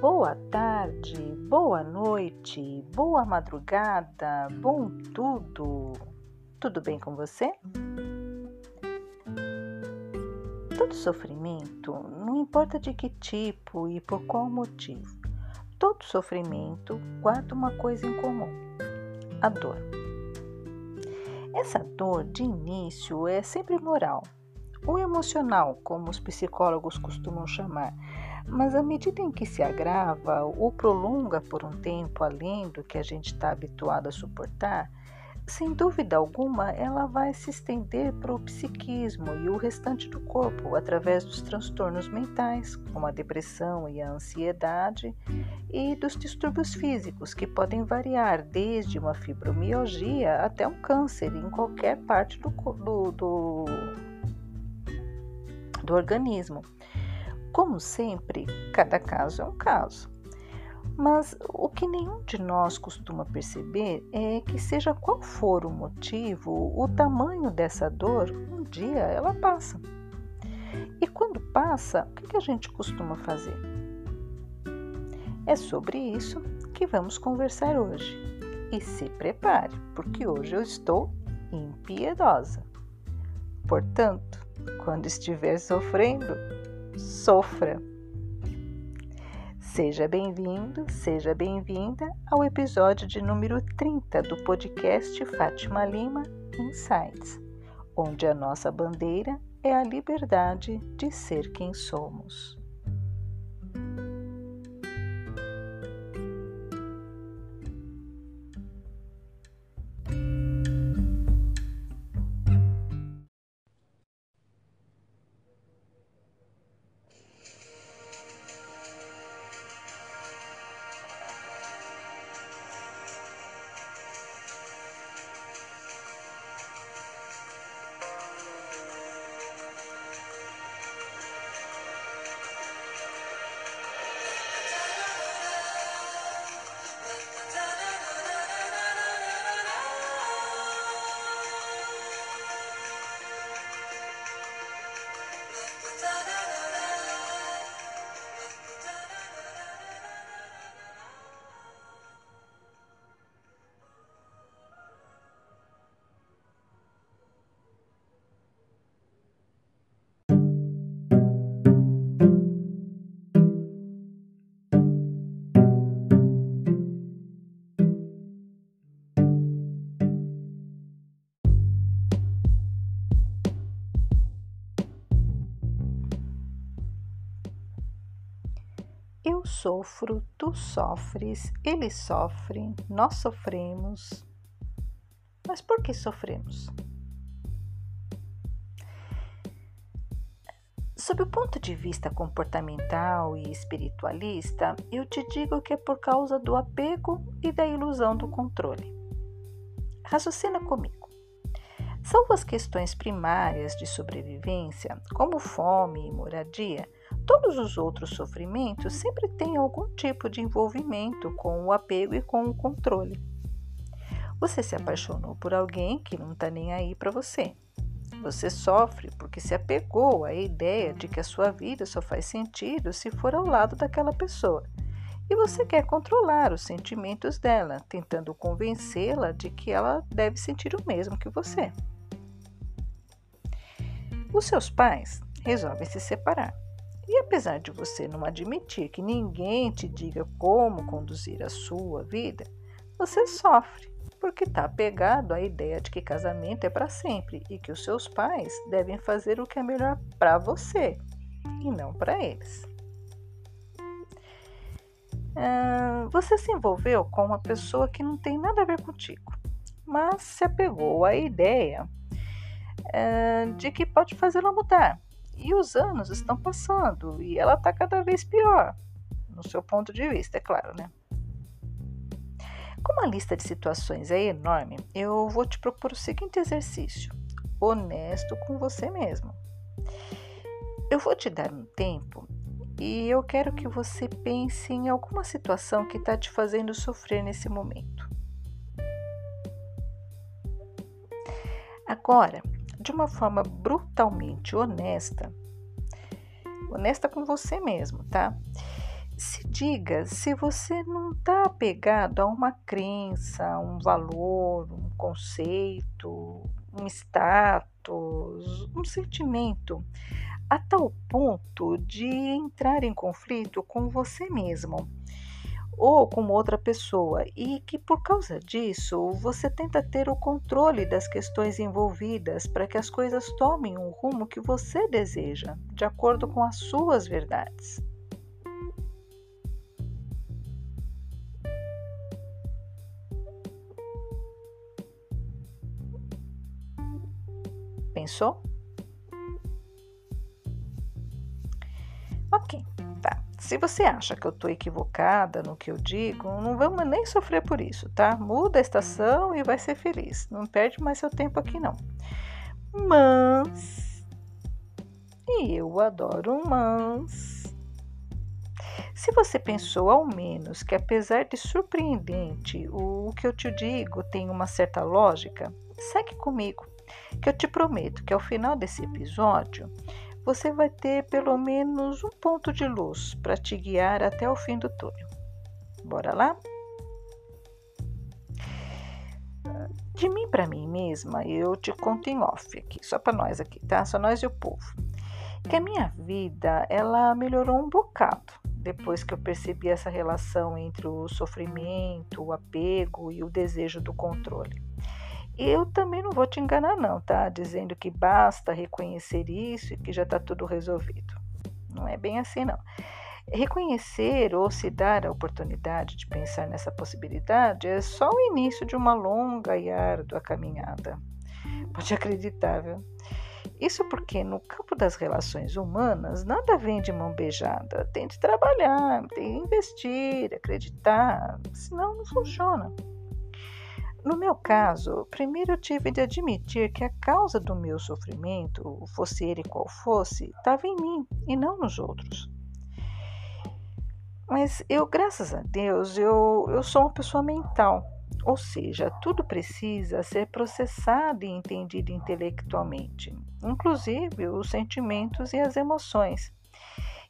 boa tarde, boa noite, boa madrugada, bom tudo. Tudo bem com você? Todo sofrimento, não importa de que tipo e por qual motivo, todo sofrimento guarda uma coisa em comum: a dor. Essa dor, de início, é sempre moral, ou emocional, como os psicólogos costumam chamar mas à medida em que se agrava ou prolonga por um tempo além do que a gente está habituado a suportar, sem dúvida alguma ela vai se estender para o psiquismo e o restante do corpo através dos transtornos mentais, como a depressão e a ansiedade, e dos distúrbios físicos, que podem variar desde uma fibromialgia até um câncer em qualquer parte do, do, do, do organismo. Como sempre, cada caso é um caso. Mas o que nenhum de nós costuma perceber é que, seja qual for o motivo, o tamanho dessa dor, um dia ela passa. E quando passa, o que a gente costuma fazer? É sobre isso que vamos conversar hoje. E se prepare, porque hoje eu estou impiedosa. Portanto, quando estiver sofrendo, sofra. Seja bem-vindo, seja bem-vinda ao episódio de número 30 do podcast Fátima Lima Insights, onde a nossa bandeira é a liberdade de ser quem somos. Sofro, tu sofres, ele sofre, nós sofremos. Mas por que sofremos? Sob o ponto de vista comportamental e espiritualista, eu te digo que é por causa do apego e da ilusão do controle. Raciocina comigo. Salvo as questões primárias de sobrevivência, como fome e moradia, Todos os outros sofrimentos sempre têm algum tipo de envolvimento com o apego e com o controle. Você se apaixonou por alguém que não está nem aí para você. Você sofre porque se apegou à ideia de que a sua vida só faz sentido se for ao lado daquela pessoa. E você quer controlar os sentimentos dela, tentando convencê-la de que ela deve sentir o mesmo que você. Os seus pais resolvem se separar. E apesar de você não admitir que ninguém te diga como conduzir a sua vida, você sofre porque está apegado à ideia de que casamento é para sempre e que os seus pais devem fazer o que é melhor para você e não para eles. Você se envolveu com uma pessoa que não tem nada a ver contigo, mas se apegou à ideia ah, de que pode fazê-la mudar e os anos estão passando e ela está cada vez pior, no seu ponto de vista, é claro, né? Como a lista de situações é enorme, eu vou te propor o seguinte exercício: honesto com você mesmo. Eu vou te dar um tempo e eu quero que você pense em alguma situação que está te fazendo sofrer nesse momento. Agora, de uma forma brutalmente honesta, honesta com você mesmo, tá? Se diga se você não está apegado a uma crença, um valor, um conceito, um status, um sentimento, a tal ponto de entrar em conflito com você mesmo ou com outra pessoa e que por causa disso você tenta ter o controle das questões envolvidas para que as coisas tomem um rumo que você deseja, de acordo com as suas verdades. Pensou? Ok, tá. Se você acha que eu estou equivocada no que eu digo, não vamos nem sofrer por isso, tá? Muda a estação e vai ser feliz. Não perde mais seu tempo aqui, não. Mas. E eu adoro mas. Se você pensou ao menos que, apesar de surpreendente, o que eu te digo tem uma certa lógica, segue comigo, que eu te prometo que ao final desse episódio você vai ter pelo menos um ponto de luz para te guiar até o fim do túnel. Bora lá? De mim para mim mesma, eu te conto em off aqui, só para nós aqui, tá? Só nós e o povo. Que a minha vida, ela melhorou um bocado depois que eu percebi essa relação entre o sofrimento, o apego e o desejo do controle. Eu também não vou te enganar, não, tá? Dizendo que basta reconhecer isso e que já está tudo resolvido. Não é bem assim, não. Reconhecer ou se dar a oportunidade de pensar nessa possibilidade é só o início de uma longa e árdua caminhada. Pode acreditar, viu? Isso porque no campo das relações humanas nada vem de mão beijada. Tem de trabalhar, tem de investir, acreditar, senão não funciona. No meu caso, primeiro eu tive de admitir que a causa do meu sofrimento, fosse ele qual fosse, estava em mim e não nos outros. Mas eu, graças a Deus, eu, eu sou uma pessoa mental, ou seja, tudo precisa ser processado e entendido intelectualmente, inclusive os sentimentos e as emoções.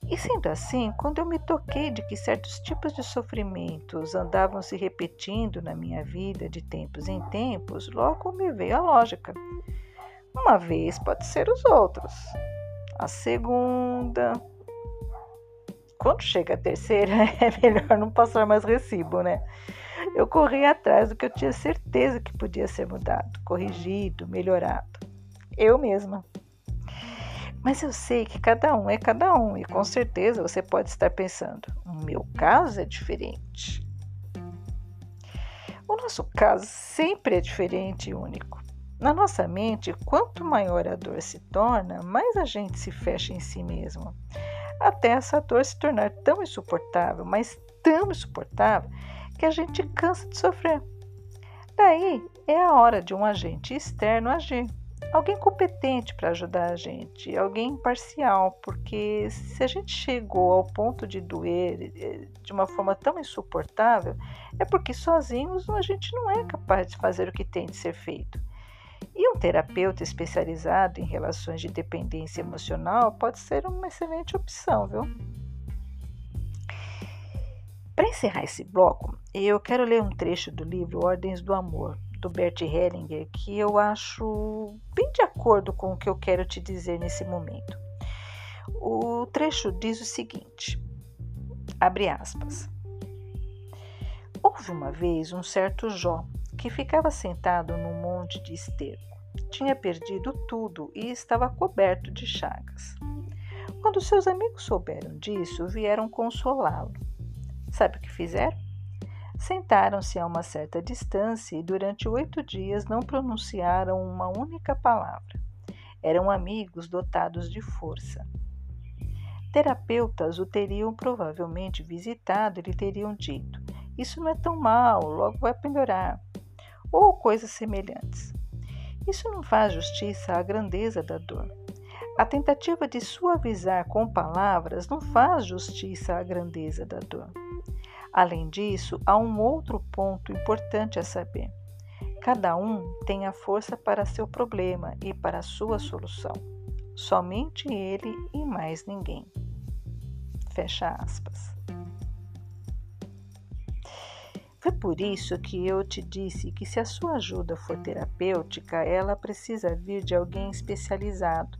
E sendo assim, quando eu me toquei de que certos tipos de sofrimentos andavam se repetindo na minha vida de tempos em tempos, logo me veio a lógica. Uma vez pode ser os outros, a segunda. Quando chega a terceira, é melhor não passar mais recibo, né? Eu corri atrás do que eu tinha certeza que podia ser mudado, corrigido, melhorado. Eu mesma. Mas eu sei que cada um é cada um e com certeza você pode estar pensando: o meu caso é diferente. O nosso caso sempre é diferente e único. Na nossa mente, quanto maior a dor se torna, mais a gente se fecha em si mesmo. Até essa dor se tornar tão insuportável, mas tão insuportável, que a gente cansa de sofrer. Daí é a hora de um agente externo agir alguém competente para ajudar a gente, alguém imparcial, porque se a gente chegou ao ponto de doer eh, de uma forma tão insuportável, é porque sozinhos a gente não é capaz de fazer o que tem de ser feito. E um terapeuta especializado em relações de dependência emocional pode ser uma excelente opção, viu? Para encerrar esse bloco, eu quero ler um trecho do livro Ordens do Amor, do Bert Hellinger que eu acho bem de acordo com o que eu quero te dizer nesse momento. O trecho diz o seguinte: abre aspas. Houve uma vez um certo Jó que ficava sentado num monte de esterco. Tinha perdido tudo e estava coberto de chagas. Quando seus amigos souberam disso, vieram consolá-lo. Sabe o que fizeram? Sentaram-se a uma certa distância e durante oito dias não pronunciaram uma única palavra. Eram amigos dotados de força. Terapeutas o teriam provavelmente visitado e lhe teriam dito: Isso não é tão mal, logo vai melhorar. Ou coisas semelhantes. Isso não faz justiça à grandeza da dor. A tentativa de suavizar com palavras não faz justiça à grandeza da dor. Além disso, há um outro ponto importante a saber. Cada um tem a força para seu problema e para sua solução. Somente ele e mais ninguém. Fecha aspas. Foi por isso que eu te disse que se a sua ajuda for terapêutica, ela precisa vir de alguém especializado.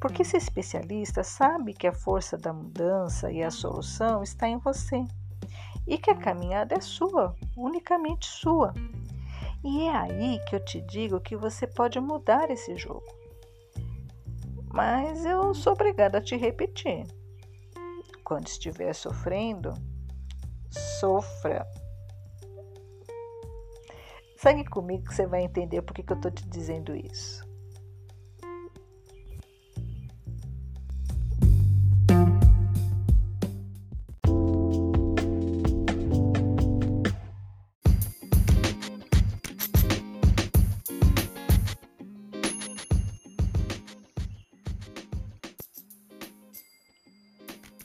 Porque esse especialista sabe que a força da mudança e a solução está em você e que a caminhada é sua, unicamente sua. E é aí que eu te digo que você pode mudar esse jogo. Mas eu sou obrigada a te repetir. Quando estiver sofrendo, sofra. Segue comigo que você vai entender por que, que eu estou te dizendo isso.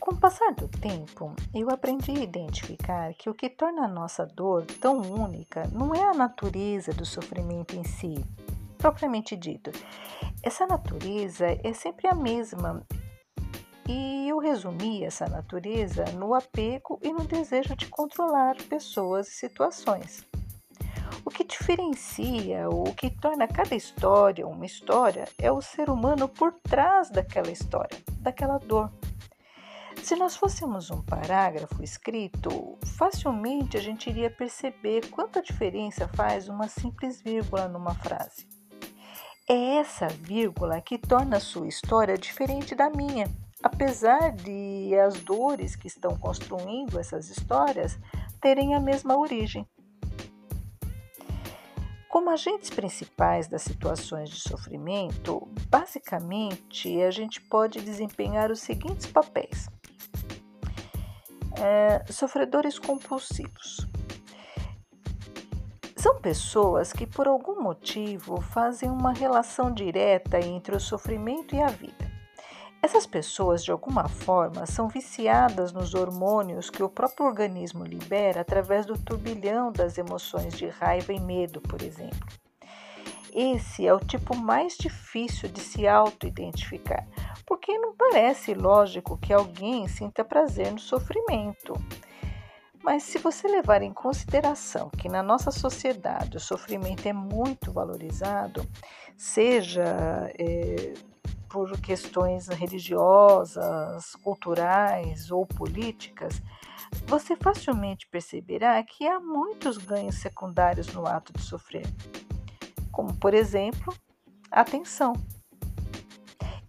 Com o passar do tempo, eu aprendi a identificar que o que torna a nossa dor tão única não é a natureza do sofrimento em si, propriamente dito. Essa natureza é sempre a mesma e eu resumi essa natureza no apego e no desejo de controlar pessoas e situações. O que diferencia, o que torna cada história uma história, é o ser humano por trás daquela história, daquela dor. Se nós fôssemos um parágrafo escrito, facilmente a gente iria perceber quanta diferença faz uma simples vírgula numa frase. É essa vírgula que torna a sua história diferente da minha, apesar de as dores que estão construindo essas histórias terem a mesma origem. Como agentes principais das situações de sofrimento, basicamente a gente pode desempenhar os seguintes papéis: é, sofredores compulsivos. São pessoas que, por algum motivo, fazem uma relação direta entre o sofrimento e a vida. Essas pessoas, de alguma forma, são viciadas nos hormônios que o próprio organismo libera através do turbilhão das emoções de raiva e medo, por exemplo. Esse é o tipo mais difícil de se auto-identificar, porque não parece lógico que alguém sinta prazer no sofrimento. Mas se você levar em consideração que na nossa sociedade o sofrimento é muito valorizado, seja é, por questões religiosas, culturais ou políticas, você facilmente perceberá que há muitos ganhos secundários no ato de sofrer como por exemplo, atenção.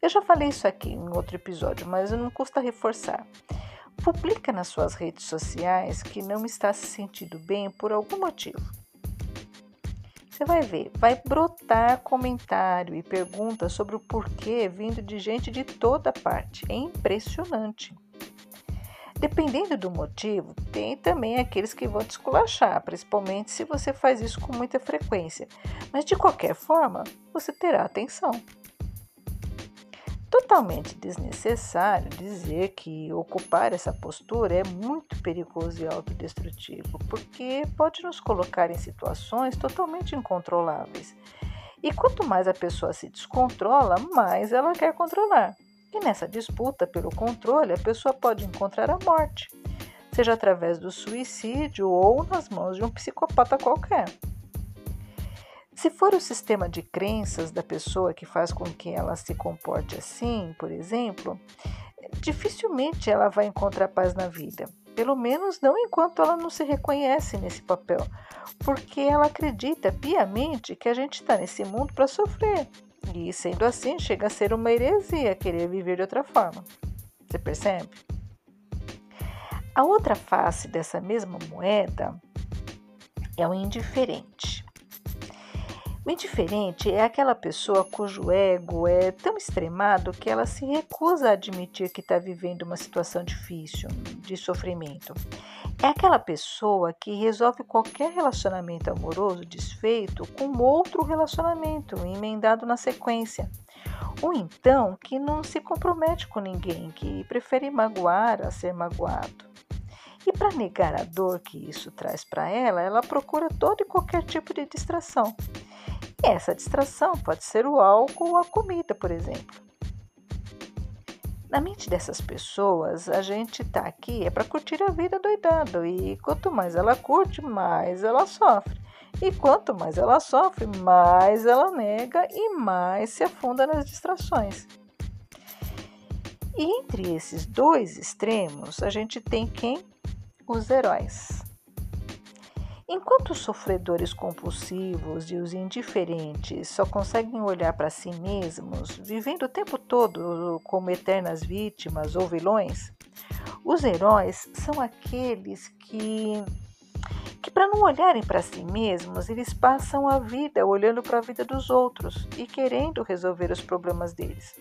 Eu já falei isso aqui em outro episódio, mas não custa reforçar. Publica nas suas redes sociais que não está se sentindo bem por algum motivo. Você vai ver, vai brotar comentário e pergunta sobre o porquê vindo de gente de toda parte. É impressionante. Dependendo do motivo, tem também aqueles que vão te esculachar, principalmente se você faz isso com muita frequência. Mas de qualquer forma, você terá atenção. Totalmente desnecessário dizer que ocupar essa postura é muito perigoso e autodestrutivo, porque pode nos colocar em situações totalmente incontroláveis. E quanto mais a pessoa se descontrola, mais ela quer controlar. E nessa disputa pelo controle, a pessoa pode encontrar a morte, seja através do suicídio ou nas mãos de um psicopata qualquer. Se for o sistema de crenças da pessoa que faz com que ela se comporte assim, por exemplo, dificilmente ela vai encontrar paz na vida. Pelo menos não enquanto ela não se reconhece nesse papel, porque ela acredita piamente que a gente está nesse mundo para sofrer e sendo assim, chega a ser uma heresia querer viver de outra forma. Você percebe? A outra face dessa mesma moeda é o indiferente. O indiferente é aquela pessoa cujo ego é tão extremado que ela se recusa a admitir que está vivendo uma situação difícil, de sofrimento. É aquela pessoa que resolve qualquer relacionamento amoroso desfeito com outro relacionamento emendado na sequência. Ou então que não se compromete com ninguém, que prefere magoar a ser magoado. E para negar a dor que isso traz para ela, ela procura todo e qualquer tipo de distração. Essa distração pode ser o álcool ou a comida, por exemplo. Na mente dessas pessoas, a gente tá aqui é para curtir a vida doidado e quanto mais ela curte, mais ela sofre. E quanto mais ela sofre, mais ela nega e mais se afunda nas distrações. E entre esses dois extremos, a gente tem quem? Os heróis. Enquanto os sofredores compulsivos e os indiferentes só conseguem olhar para si mesmos, vivendo o tempo todo como eternas vítimas ou vilões, os heróis são aqueles que que para não olharem para si mesmos, eles passam a vida olhando para a vida dos outros e querendo resolver os problemas deles.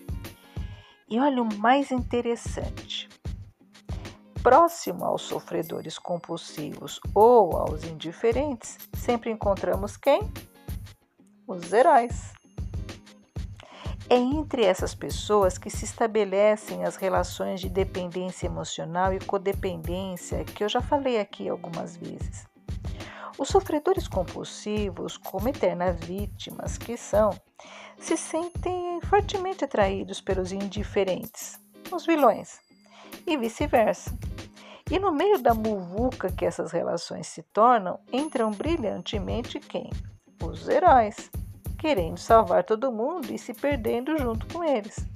E olha o mais interessante: próximo aos sofredores compulsivos ou aos indiferentes, sempre encontramos quem? Os heróis. É entre essas pessoas que se estabelecem as relações de dependência emocional e codependência que eu já falei aqui algumas vezes. Os sofredores compulsivos, como eternas vítimas que são, se sentem fortemente atraídos pelos indiferentes, os vilões, e vice-versa. E no meio da muvuca que essas relações se tornam, entram brilhantemente quem? Os heróis, querendo salvar todo mundo e se perdendo junto com eles.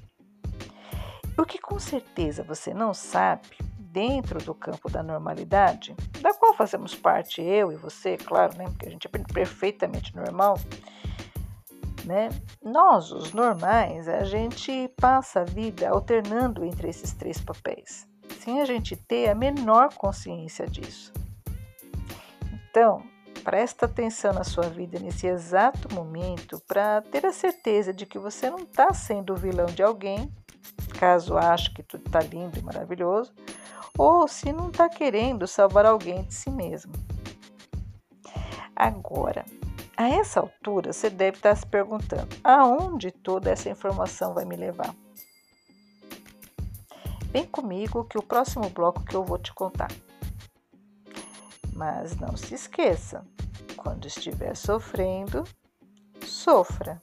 O que com certeza você não sabe dentro do campo da normalidade, da qual fazemos parte eu e você, claro, né? Porque a gente é perfeitamente normal. Né? Nós, os normais, a gente passa a vida alternando entre esses três papéis, sem a gente ter a menor consciência disso. Então, presta atenção na sua vida nesse exato momento para ter a certeza de que você não está sendo o vilão de alguém, caso ache que tudo está lindo e maravilhoso, ou se não está querendo salvar alguém de si mesmo. Agora, a essa altura, você deve estar se perguntando: aonde toda essa informação vai me levar? Vem comigo que o próximo bloco que eu vou te contar. Mas não se esqueça: quando estiver sofrendo, sofra.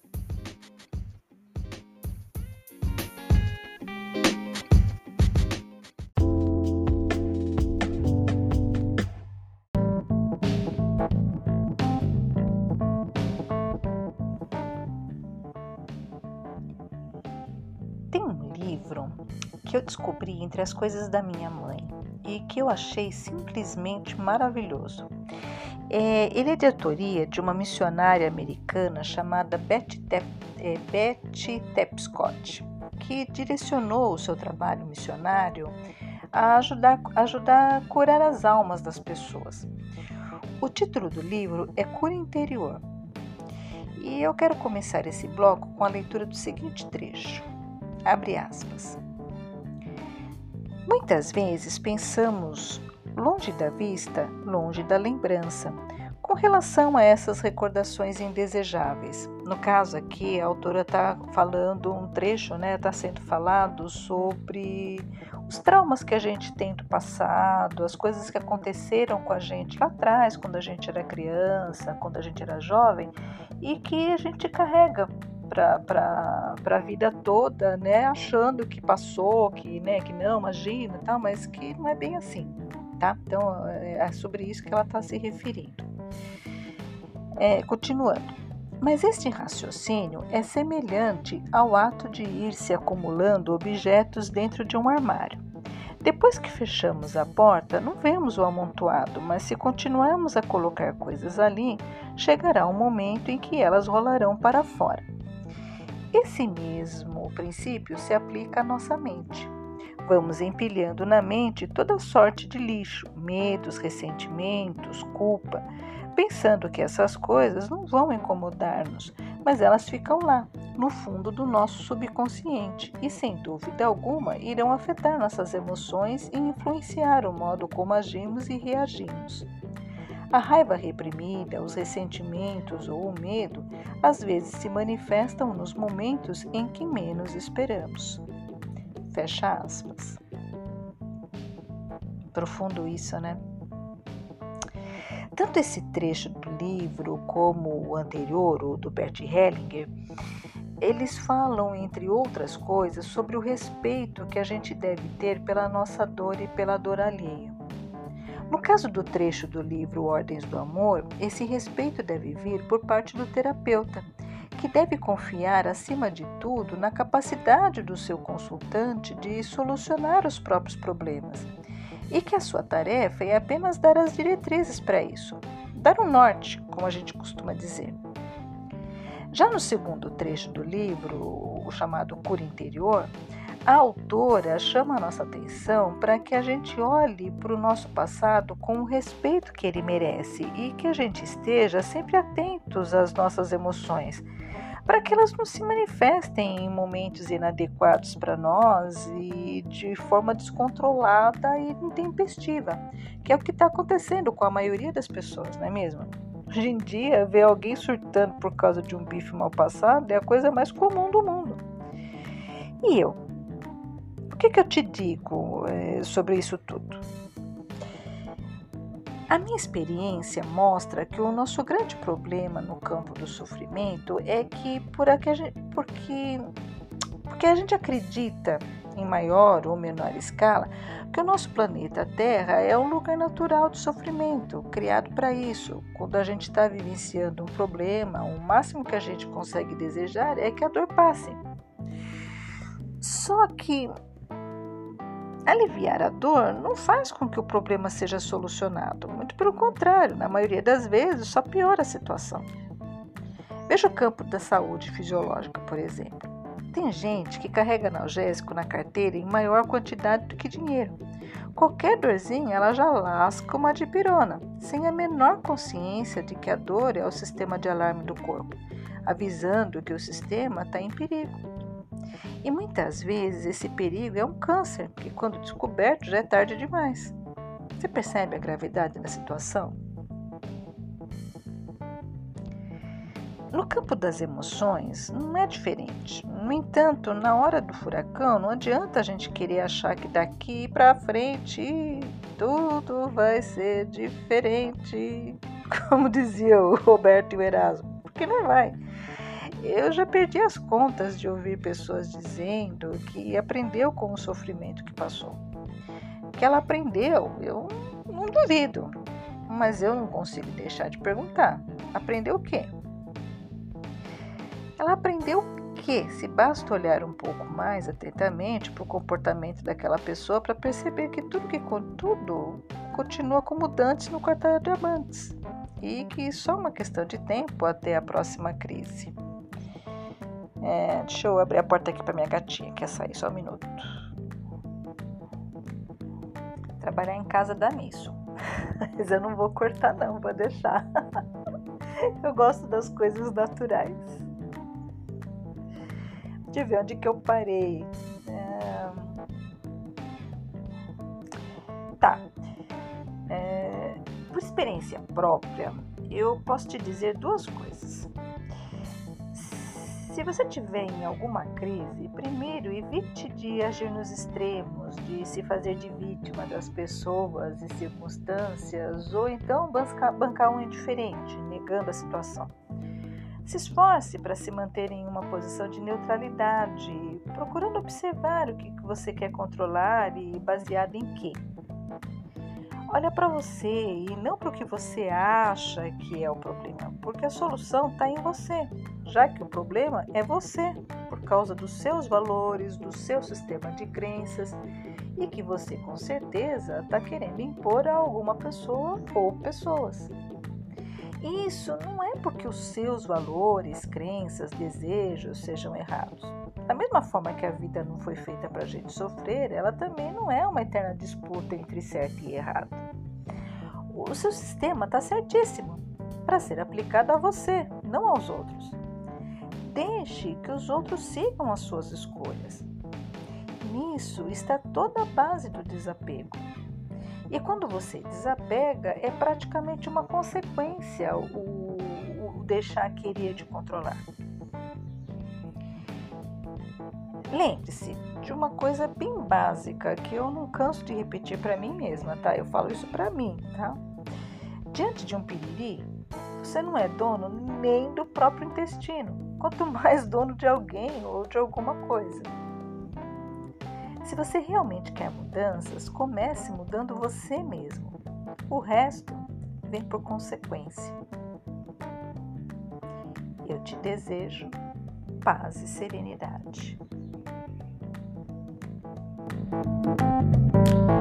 Descobri entre as coisas da minha mãe e que eu achei simplesmente maravilhoso. É, ele é de autoria de uma missionária americana chamada Betty, Tep, é, Betty Tepscott, que direcionou o seu trabalho missionário a ajudar, ajudar a curar as almas das pessoas. O título do livro é Cura Interior. E eu quero começar esse bloco com a leitura do seguinte trecho. Abre aspas. Muitas vezes pensamos longe da vista, longe da lembrança, com relação a essas recordações indesejáveis. No caso aqui, a autora está falando um trecho, né? Está sendo falado sobre os traumas que a gente tem do passado, as coisas que aconteceram com a gente lá atrás, quando a gente era criança, quando a gente era jovem, e que a gente carrega para a vida toda, né, achando que passou, que, né, que não, imagina, tal, mas que não é bem assim, tá? Então é, é sobre isso que ela está se referindo. É, continuando. Mas este raciocínio é semelhante ao ato de ir se acumulando objetos dentro de um armário. Depois que fechamos a porta, não vemos o amontoado, mas se continuarmos a colocar coisas ali, chegará um momento em que elas rolarão para fora. Esse mesmo princípio se aplica à nossa mente. Vamos empilhando na mente toda sorte de lixo, medos, ressentimentos, culpa, pensando que essas coisas não vão incomodar-nos, mas elas ficam lá, no fundo do nosso subconsciente e, sem dúvida alguma, irão afetar nossas emoções e influenciar o modo como agimos e reagimos. A raiva reprimida, os ressentimentos ou o medo às vezes se manifestam nos momentos em que menos esperamos. Fecha aspas. Profundo isso, né? Tanto esse trecho do livro como o anterior, o do Bert Hellinger, eles falam, entre outras coisas, sobre o respeito que a gente deve ter pela nossa dor e pela dor alheia. No caso do trecho do livro Ordens do Amor, esse respeito deve vir por parte do terapeuta, que deve confiar, acima de tudo, na capacidade do seu consultante de solucionar os próprios problemas e que a sua tarefa é apenas dar as diretrizes para isso, dar um norte, como a gente costuma dizer. Já no segundo trecho do livro, o chamado Cura Interior, a autora chama a nossa atenção para que a gente olhe para o nosso passado com o respeito que ele merece e que a gente esteja sempre atentos às nossas emoções, para que elas não se manifestem em momentos inadequados para nós e de forma descontrolada e intempestiva, que é o que está acontecendo com a maioria das pessoas, não é mesmo? Hoje em dia, ver alguém surtando por causa de um bife mal passado é a coisa mais comum do mundo. E eu? Que, que eu te digo é, sobre isso tudo? A minha experiência mostra que o nosso grande problema no campo do sofrimento é que por aqui a gente, porque, porque a gente acredita em maior ou menor escala, que o nosso planeta Terra é um lugar natural de sofrimento, criado para isso. Quando a gente está vivenciando um problema, o máximo que a gente consegue desejar é que a dor passe. Só que aliviar a dor não faz com que o problema seja solucionado, muito pelo contrário, na maioria das vezes só piora a situação. Veja o campo da saúde fisiológica, por exemplo. Tem gente que carrega analgésico na carteira em maior quantidade do que dinheiro. Qualquer dorzinha ela já lasca uma dipirona, sem a menor consciência de que a dor é o sistema de alarme do corpo, avisando que o sistema está em perigo. E muitas vezes esse perigo é um câncer, que quando descoberto já é tarde demais. Você percebe a gravidade da situação? No campo das emoções, não é diferente. No entanto, na hora do furacão, não adianta a gente querer achar que daqui para frente tudo vai ser diferente, como dizia o Roberto e o Erasmo, porque não vai. Eu já perdi as contas de ouvir pessoas dizendo que aprendeu com o sofrimento que passou. Que ela aprendeu, eu não duvido, mas eu não consigo deixar de perguntar: aprendeu o quê? Ela aprendeu que, se basta olhar um pouco mais atentamente para o comportamento daquela pessoa para perceber que tudo que tudo continua como dantes no quartel de amantes e que só uma questão de tempo até a próxima crise. É, deixa eu abrir a porta aqui para minha gatinha, quer sair só um minuto. Trabalhar em casa dá nisso. Mas eu não vou cortar não, vou deixar. Eu gosto das coisas naturais. Deixa eu ver onde que eu parei. É... Tá. É... Por experiência própria, eu posso te dizer duas coisas. Se você tiver em alguma crise, primeiro evite de agir nos extremos, de se fazer de vítima das pessoas e circunstâncias, ou então bancar um indiferente, negando a situação. Se esforce para se manter em uma posição de neutralidade, procurando observar o que você quer controlar e baseado em quê. Olha para você e não para o que você acha que é o problema, porque a solução está em você, já que o problema é você, por causa dos seus valores, do seu sistema de crenças e que você com certeza está querendo impor a alguma pessoa ou pessoas. Isso não é porque os seus valores, crenças, desejos sejam errados. Da mesma forma que a vida não foi feita para a gente sofrer, ela também não é uma eterna disputa entre certo e errado. O seu sistema está certíssimo para ser aplicado a você, não aos outros. Deixe que os outros sigam as suas escolhas. Nisso está toda a base do desapego. E quando você desapega, é praticamente uma consequência o, o deixar querer de controlar. Lembre-se de uma coisa bem básica que eu não canso de repetir para mim mesma, tá? Eu falo isso para mim, tá? Diante de um piriri, você não é dono nem do próprio intestino. quanto mais dono de alguém ou de alguma coisa. Se você realmente quer mudanças, comece mudando você mesmo. O resto vem por consequência. Eu te desejo paz e serenidade. Música